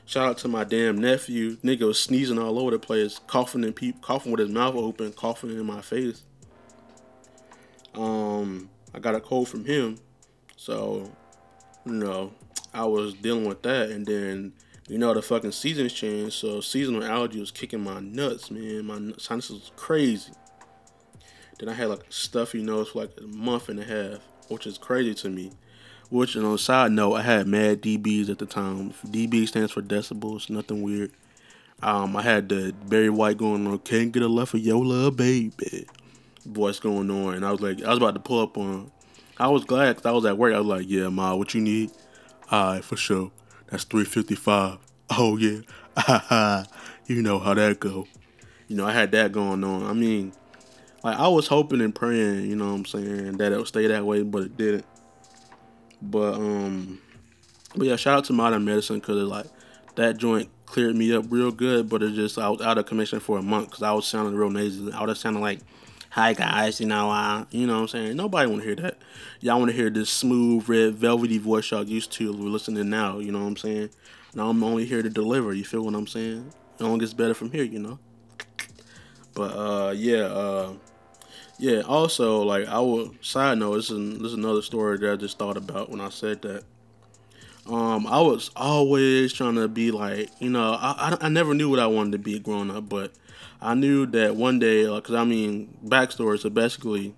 Shout out to my damn nephew. Nigga was sneezing all over the place, coughing and pe- coughing with his mouth open, coughing in my face. Um, I got a cold from him, so you know I was dealing with that, and then you know the fucking seasons changed, so seasonal allergy was kicking my nuts, man. My sinuses was crazy. Then I had like stuffy nose for like a month and a half, which is crazy to me. Which, on a side note, I had mad DBs at the time. DB stands for decibels, nothing weird. Um, I had the Barry White going on, can't get a left of your love, baby. Voice going on, and I was like, I was about to pull up on I was glad because I was at work. I was like, yeah, ma, what you need? All right, for sure. That's three fifty five. Oh yeah, <laughs> you know how that go. You know, I had that going on. I mean, like I was hoping and praying, you know what I'm saying, that it would stay that way, but it didn't. But um, but yeah, shout out to Modern Medicine because like that joint cleared me up real good, but it just I was out of commission for a month because I was sounding real nasally. I was sounding like, "Hi guys," you know, I, you know what I'm saying. Nobody want to hear that. Y'all want to hear this smooth, red, velvety voice y'all used to listening now. You know what I'm saying. Now I'm only here to deliver. You feel what I'm saying? It only gets better from here, you know. But uh, yeah, uh, yeah. Also, like I will side note. This is this is another story that I just thought about when I said that. Um, I was always trying to be like, you know, I, I, I never knew what I wanted to be growing up, but I knew that one day, like, cause I mean, backstory. So basically,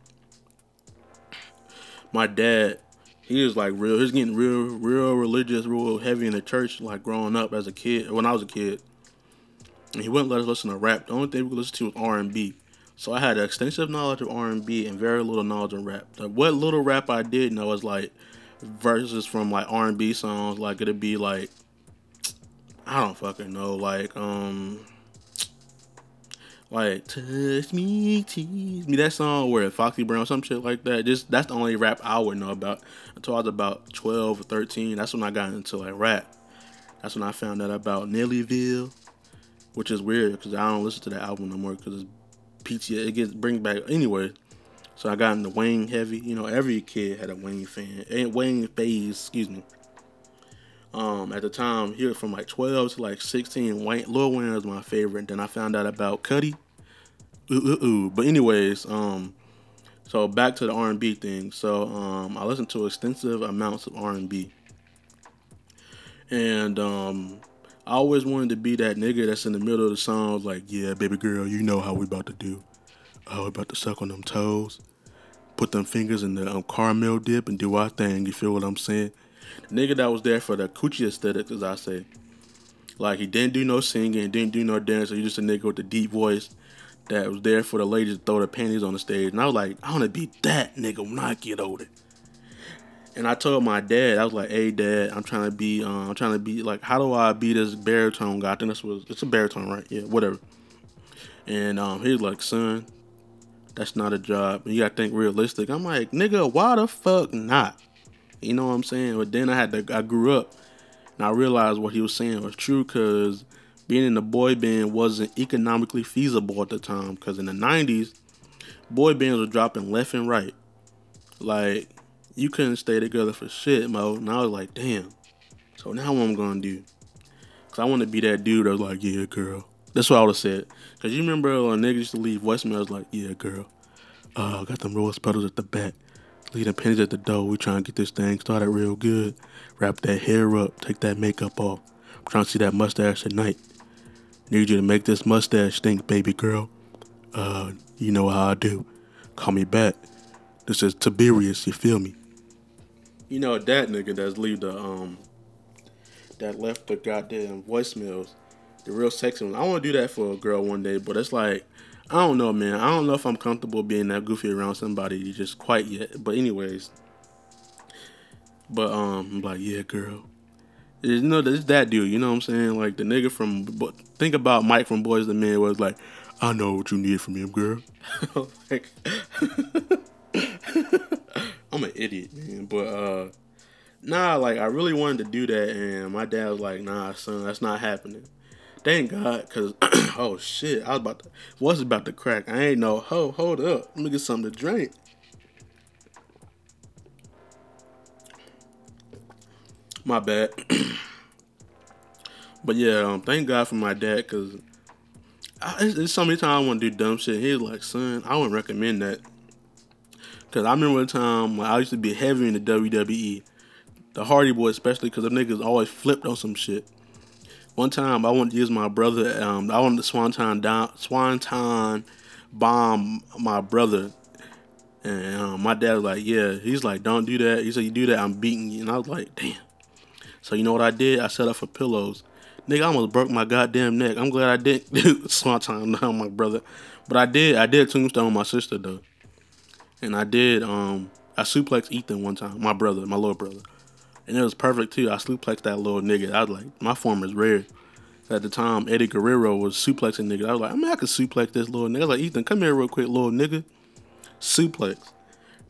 my dad, he was like real. He was getting real, real religious, real heavy in the church, like growing up as a kid. When I was a kid, and he wouldn't let us listen to rap. The only thing we could listen to was R and B. So I had extensive knowledge of R and very little knowledge of rap. Like, what little rap I did know was like verses from like R and B songs. Like it'd be like I don't fucking know. Like um like touch me, tease me. That song where Foxy Brown, some shit like that. Just that's the only rap I would know about until I was about twelve or thirteen. That's when I got into like rap. That's when I found out about Nellyville, which is weird because I don't listen to that album no more because it's PTA. It gets bring back anyway. So I got into Wayne heavy. You know, every kid had a Wayne fan. And Wayne phase, excuse me. Um, at the time, he was from like 12 to like 16. Wayne, Lil Wayne was my favorite. Then I found out about Cudi. Ooh, ooh, ooh. But anyways, um, so back to the R&B thing. So um, I listened to extensive amounts of R&B. And um, I always wanted to be that nigga that's in the middle of the song, like, yeah, baby girl, you know how we about to do. Oh, we about to suck on them toes put them fingers in the um, caramel dip and do our thing. You feel what I'm saying? The nigga that was there for the coochie aesthetic, as I say. Like he didn't do no singing, didn't do no dancing. He just a nigga with the deep voice that was there for the ladies to throw their panties on the stage. And I was like, I want to be that nigga when I get older. And I told my dad, I was like, "Hey, dad, I'm trying to be, um, I'm trying to be like, how do I be this baritone guy? I think this was, it's a baritone, right? Yeah, whatever." And um, he was like, "Son, that's not a job. You gotta think realistic. I'm like, nigga, why the fuck not? You know what I'm saying? But then I had to, I grew up and I realized what he was saying was true because being in the boy band wasn't economically feasible at the time. Because in the 90s, boy bands were dropping left and right. Like, you couldn't stay together for shit, Mo. And I was like, damn. So now what I'm gonna do? Cause I want to be that dude that was like, yeah, girl. That's what I would have said. Cause you remember when niggas used to leave voicemails like, yeah, girl, uh, got them rose petals at the back, leaving pennies at the door. We trying to get this thing started real good. Wrap that hair up, take that makeup off. I'm trying to see that mustache tonight. Need you to make this mustache stink, baby girl. Uh, you know how I do. Call me back. This is Tiberius, you feel me? You know that nigga that's leave the um that left the goddamn voicemails the real sexy one. I want to do that for a girl one day, but it's like I don't know, man. I don't know if I'm comfortable being that goofy around somebody just quite yet. But anyways, but um, I'm like, yeah, girl. You know, it's that dude. You know what I'm saying? Like the nigga from. But think about Mike from Boys the Men was like, I know what you need from him, girl. like, <laughs> <laughs> I'm an idiot, man. But uh, nah, like I really wanted to do that, and my dad was like, Nah, son, that's not happening. Thank God, cause <clears throat> oh shit, I was about to was about to crack. I ain't know. Ho, hold up. Let me get something to drink. My bad. <clears throat> but yeah, um, thank God for my dad, cause I, it's, it's so many times I want to do dumb shit. He's like, son, I wouldn't recommend that. Cause I remember the time when I used to be heavy in the WWE, the Hardy Boyz especially, cause the niggas always flipped on some shit. One time I wanted to use my brother. Um, I wanted to swanton down, swanton bomb my brother, and um, my dad was like, "Yeah." He's like, "Don't do that." He said, "You do that, I'm beating you." And I was like, "Damn." So you know what I did? I set up for pillows. Nigga, I almost broke my goddamn neck. I'm glad I didn't <laughs> swanton down my brother, but I did. I did tombstone my sister though, and I did. Um, I suplexed Ethan one time, my brother, my little brother, and it was perfect too. I suplexed that little nigga. I was like, my form is rare. At the time, Eddie Guerrero was suplexing niggas. I was like, I mean, I could suplex this little nigga. I was like, Ethan, come here real quick, little nigga. Suplex.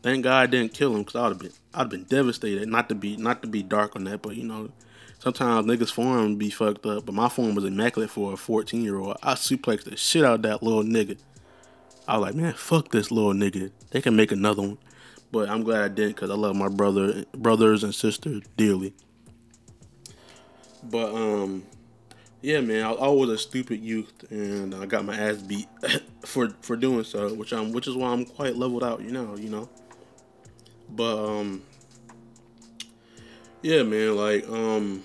Thank God I didn't kill him because I'd have been, I'd been devastated. Not to be, not to be dark on that, but you know, sometimes niggas' form be fucked up. But my form was immaculate for a 14 year old. I suplexed the shit out of that little nigga. I was like, man, fuck this little nigga. They can make another one. But I'm glad I didn't because I love my brother, brothers and sisters dearly. But um, yeah, man, I, I was a stupid youth, and I got my ass beat <coughs> for for doing so, which I'm, which is why I'm quite leveled out, you know, you know. But um, yeah, man, like um,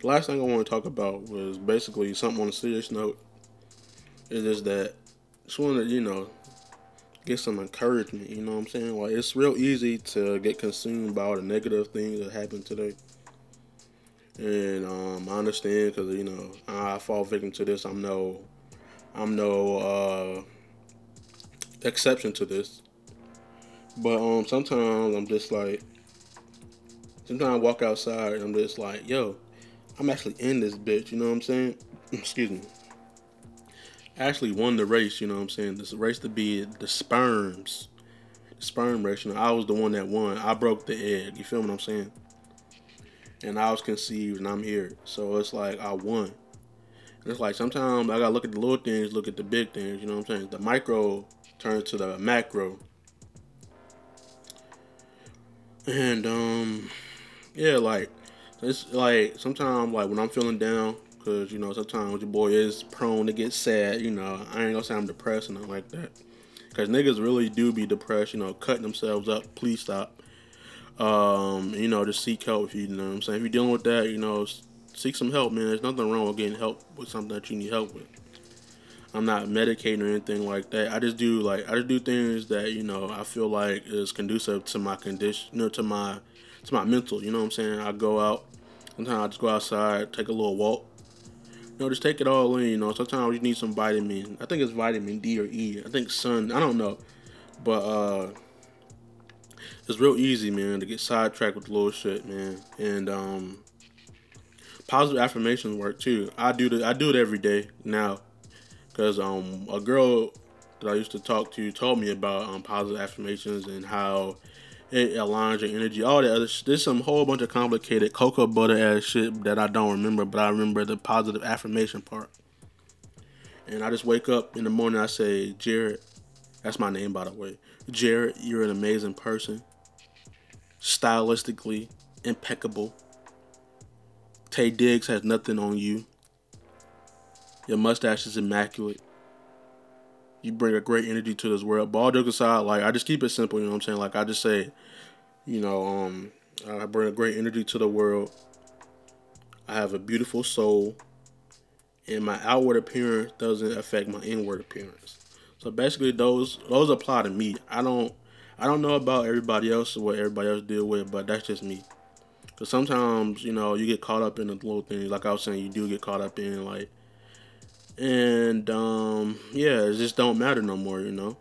the last thing I want to talk about was basically something on a serious note. Is that just want to, you know, get some encouragement. You know what I'm saying? Like it's real easy to get consumed by all the negative things that happen today and um, I understand because you know I fall victim to this. I'm no, I'm no uh, exception to this. But um, sometimes I'm just like, sometimes I walk outside and I'm just like, yo, I'm actually in this bitch. You know what I'm saying? <laughs> Excuse me. Actually won the race. You know what I'm saying? This race to be the sperms, the sperm race. You know, I was the one that won. I broke the egg. You feel what I'm saying? and I was conceived and I'm here. So it's like I won. And it's like sometimes I gotta look at the little things, look at the big things. You know what I'm saying? The micro turns to the macro. And um, yeah, like it's like sometimes like when I'm feeling down, cause you know sometimes your boy is prone to get sad. You know, I ain't gonna say I'm depressed and nothing like that. Cause niggas really do be depressed. You know, cutting themselves up. Please stop um, you know, just seek help if you, you know what I'm saying. If you're dealing with that, you know, seek some help, man. There's nothing wrong with getting help with something that you need help with. I'm not medicating or anything like that. I just do like I just do things that you know I feel like is conducive to my condition, you know, to my to my mental. You know what I'm saying? I go out. Sometimes I just go outside, take a little walk. Know, just take it all in. You know, sometimes you need some vitamin. I think it's vitamin D or E. I think sun. I don't know, but uh it's real easy, man, to get sidetracked with little shit, man. And um, positive affirmations work too. I do the, I do it every day now, because um, a girl that I used to talk to told me about um, positive affirmations and how it aligns your energy. All the other there's some whole bunch of complicated cocoa butter ass shit that I don't remember, but I remember the positive affirmation part. And I just wake up in the morning. I say, Jared, that's my name by the way. Jared, you're an amazing person stylistically impeccable. Taye Diggs has nothing on you. Your mustache is immaculate. You bring a great energy to this world. Ball jokes aside, like I just keep it simple, you know what I'm saying? Like I just say, you know, um, I bring a great energy to the world. I have a beautiful soul, and my outward appearance doesn't affect my inward appearance. So basically, those those apply to me. I don't I don't know about everybody else or what everybody else deal with, but that's just me. Cause sometimes you know you get caught up in the little things. Like I was saying, you do get caught up in like, and um, yeah, it just don't matter no more. You know,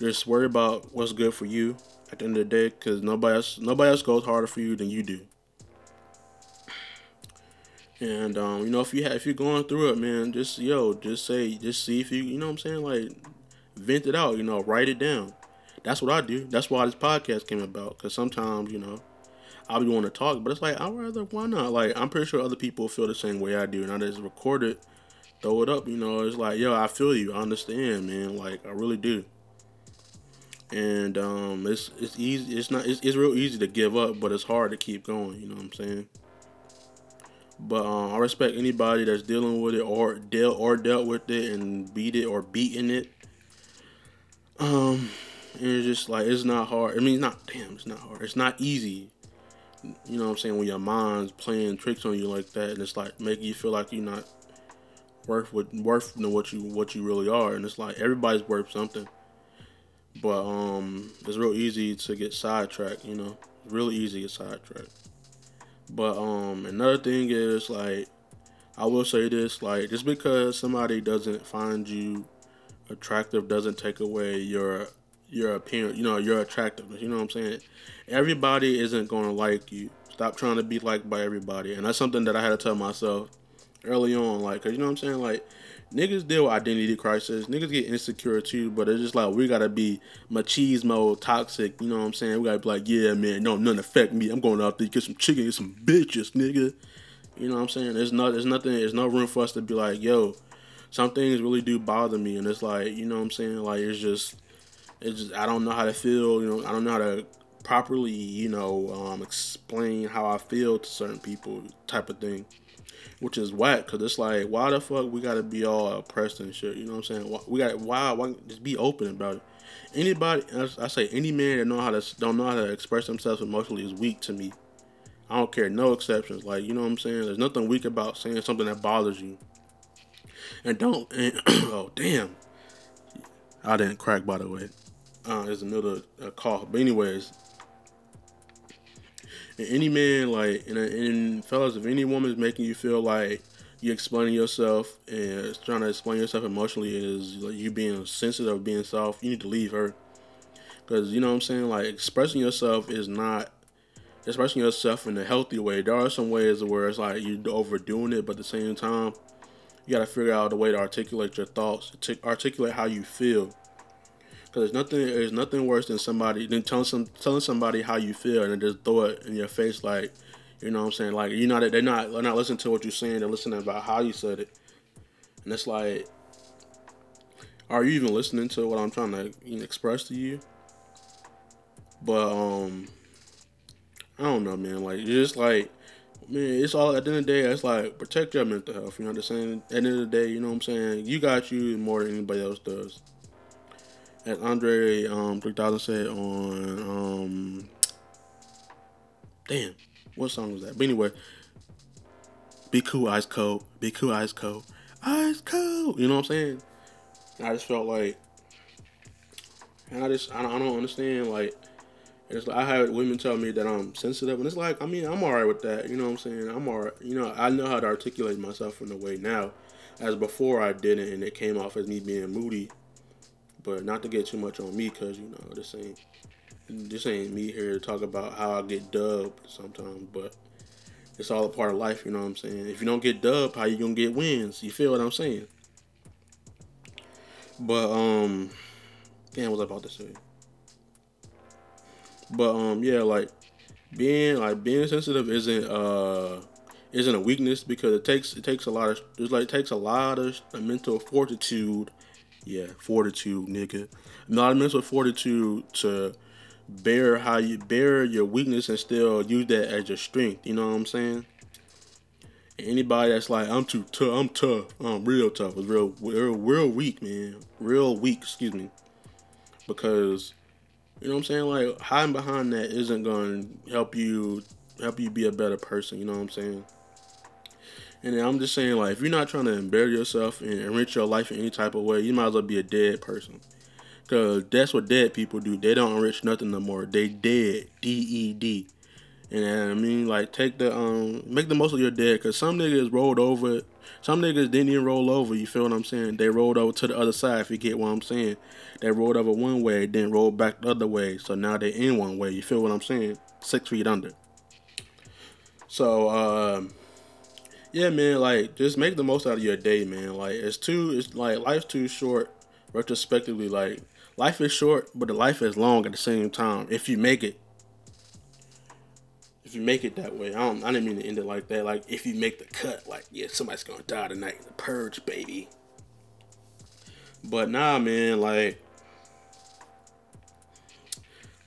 just worry about what's good for you at the end of the day, cause nobody else nobody else goes harder for you than you do. And um, you know, if you have, if you're going through it, man, just yo, just say, just see if you, you know, what I'm saying, like, vent it out. You know, write it down that's what I do. That's why this podcast came about. Because sometimes, you know, I'll be wanting to talk, but it's like I'd rather why not? Like I'm pretty sure other people feel the same way I do, and I just record it, throw it up. You know, it's like yo, I feel you, I understand, man. Like I really do. And um, it's it's easy. It's not. It's, it's real easy to give up, but it's hard to keep going. You know what I'm saying? But um, I respect anybody that's dealing with it or dealt or dealt with it and beat it or beaten it. Um, and it's just like it's not hard. I mean, it's not damn. It's not hard. It's not easy. You know what I'm saying? When your mind's playing tricks on you like that, and it's like making you feel like you're not worth what worth you what you what you really are, and it's like everybody's worth something. But um, it's real easy to get sidetracked. You know, it's really easy to get sidetracked. But um, another thing is like, I will say this: like, just because somebody doesn't find you attractive doesn't take away your your appearance, you know, your attractiveness. You know what I'm saying? Everybody isn't gonna like you. Stop trying to be liked by everybody, and that's something that I had to tell myself early on. Like, cause you know what I'm saying? Like, niggas deal with identity crisis. Niggas get insecure too, but it's just like we gotta be machismo, toxic. You know what I'm saying? We gotta be like, yeah, man, no, nothing affect me. I'm going out there get some chicken, get some bitches, nigga. You know what I'm saying? There's no, there's nothing, there's no room for us to be like, yo, some things really do bother me, and it's like, you know what I'm saying? Like, it's just, it's just, I don't know how to feel. You know, I don't know how to properly, you know, um, explain how I feel to certain people, type of thing which is whack because it's like why the fuck we gotta be all oppressed and shit you know what i'm saying? We got why, why just be open about it? Anybody i say any man that know how to don't know how to express themselves emotionally is weak to me. I don't care no exceptions like you know what i'm saying? There's nothing weak about saying something that bothers you. And don't <clears throat> and, oh damn. I didn't crack by the way. Uh there's another uh, call. But anyways and any man, like, and, and fellas, if any woman is making you feel like you explaining yourself and trying to explain yourself emotionally is like you being sensitive, being soft, you need to leave her. Because, you know what I'm saying? Like, expressing yourself is not expressing yourself in a healthy way. There are some ways where it's like you're overdoing it, but at the same time, you got to figure out a way to articulate your thoughts, to articulate how you feel. Because there's nothing, there's nothing worse than somebody than telling some telling somebody how you feel and then just throw it in your face like, you know what I'm saying? Like you know they're not they're not listening to what you're saying. They're listening about how you said it, and it's like, are you even listening to what I'm trying to you know, express to you? But um, I don't know, man. Like just like man, it's all at the end of the day, it's like protect your mental health. You know what I'm saying? At the end of the day, you know what I'm saying? You got you more than anybody else does as Andre um, 3000 said on um, damn, what song was that? But anyway, be cool, ice cold, be cool, ice cold, ice cold. You know what I'm saying? I just felt like, and I just I don't, I don't understand like. It's like I had women tell me that I'm sensitive, and it's like I mean I'm alright with that. You know what I'm saying? I'm alright. You know I know how to articulate myself in a way now, as before I didn't, and it came off as me being moody but not to get too much on me, cause you know this ain't this ain't me here to talk about how I get dubbed sometimes. But it's all a part of life, you know what I'm saying. If you don't get dubbed, how you gonna get wins? You feel what I'm saying? But um, damn, what was I about to say? But um, yeah, like being like being sensitive isn't uh isn't a weakness because it takes it takes a lot of there's like it takes a lot of mental fortitude yeah, fortitude, nigga. Not mental fortitude to bear how you bear your weakness and still use that as your strength. You know what I'm saying? Anybody that's like, I'm too tough, I'm tough, I'm real tough, is real, real, real weak, man. Real weak, excuse me. Because, you know what I'm saying? Like, hiding behind that isn't going to help you, help you be a better person. You know what I'm saying? And I'm just saying, like, if you're not trying to embedded yourself and enrich your life in any type of way, you might as well be a dead person. Because that's what dead people do. They don't enrich nothing no more. They dead. D E D. And I mean, like, take the, um, make the most of your dead. Because some niggas rolled over. Some niggas didn't even roll over. You feel what I'm saying? They rolled over to the other side, if you get what I'm saying. They rolled over one way, then rolled back the other way. So now they in one way. You feel what I'm saying? Six feet under. So, um, yeah, man, like just make the most out of your day, man. Like it's too, it's like life's too short. Retrospectively, like life is short, but the life is long at the same time. If you make it, if you make it that way, I don't, I didn't mean to end it like that. Like if you make the cut, like yeah, somebody's gonna die tonight. In the purge, baby. But nah, man, like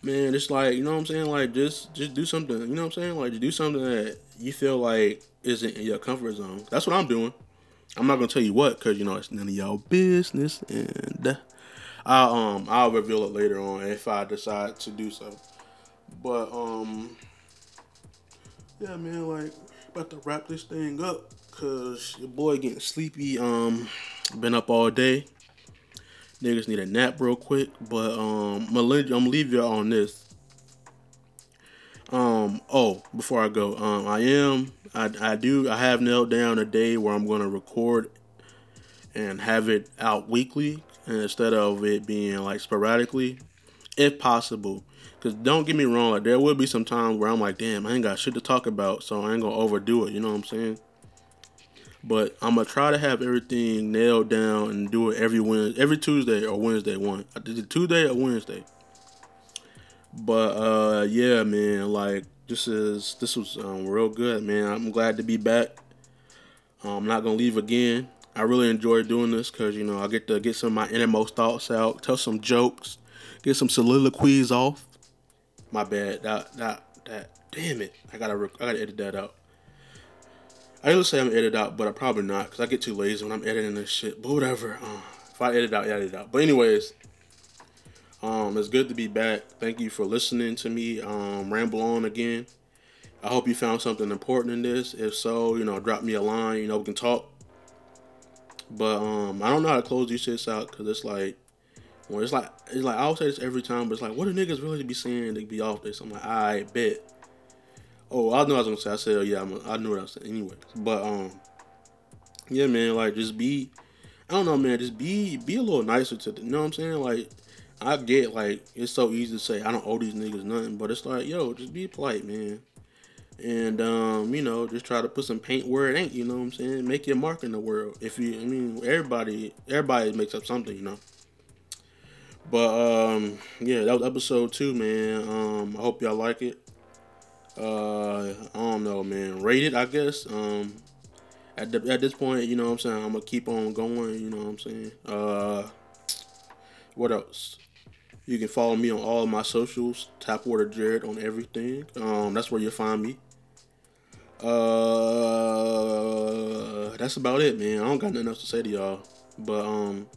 man, it's like you know what I'm saying. Like just just do something. You know what I'm saying. Like do something that you feel like isn't in your comfort zone. That's what I'm doing. I'm not gonna tell you what, cause you know it's none of y'all business, and I'll um I'll reveal it later on if I decide to do so. But um yeah, man, like about to wrap this thing up, cause your boy getting sleepy. Um, been up all day. Niggas need a nap real quick, but um, I'm gonna leave y'all on this. Um, oh, before I go, um, I am, I, I do, I have nailed down a day where I'm going to record and have it out weekly instead of it being like sporadically. if possible. Cause don't get me wrong, like there will be some times where I'm like, damn, I ain't got shit to talk about, so I ain't gonna overdo it. You know what I'm saying? But I'm gonna try to have everything nailed down and do it every Wednesday, every Tuesday or Wednesday one. I did it Tuesday or Wednesday. But uh, yeah, man, like this is this was um, real good, man. I'm glad to be back. Um, I'm not gonna leave again. I really enjoy doing this because you know I get to get some of my innermost thoughts out, tell some jokes, get some soliloquies off. My bad. That that that. Damn it! I gotta I gotta edit that out. I usually say I'm edit out, but I probably not because I get too lazy when I'm editing this shit. But whatever. Uh, if I edit out, yeah, edit out. But anyways, um, it's good to be back. Thank you for listening to me um, ramble on again. I hope you found something important in this. If so, you know, drop me a line. You know, we can talk. But um, I don't know how to close these shits out because it's like, well, it's like it's like I'll say this every time, but it's like, what do niggas really be saying to be off this? I'm like, I bet. Oh, I know I was gonna say. I said, oh, yeah, I'm, I knew what I was saying anyway. But um, yeah, man, like just be, I don't know, man, just be be a little nicer to the, you know what I'm saying? Like, I get like it's so easy to say I don't owe these niggas nothing, but it's like, yo, just be polite, man. And um, you know, just try to put some paint where it ain't. You know what I'm saying? Make your mark in the world. If you, I mean, everybody, everybody makes up something. You know. But um, yeah, that was episode two, man. Um, I hope y'all like it uh, I don't know, man. Rated, I guess. Um, at the, at this point, you know what I'm saying. I'm gonna keep on going. You know what I'm saying. Uh, what else? You can follow me on all my socials. Tapwater Jared on everything. Um, that's where you'll find me. Uh, that's about it, man. I don't got nothing else to say to y'all. But um,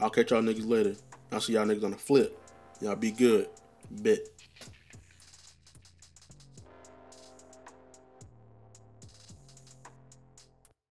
I'll catch y'all niggas later. I'll see y'all niggas on the flip. Y'all be good. Bet.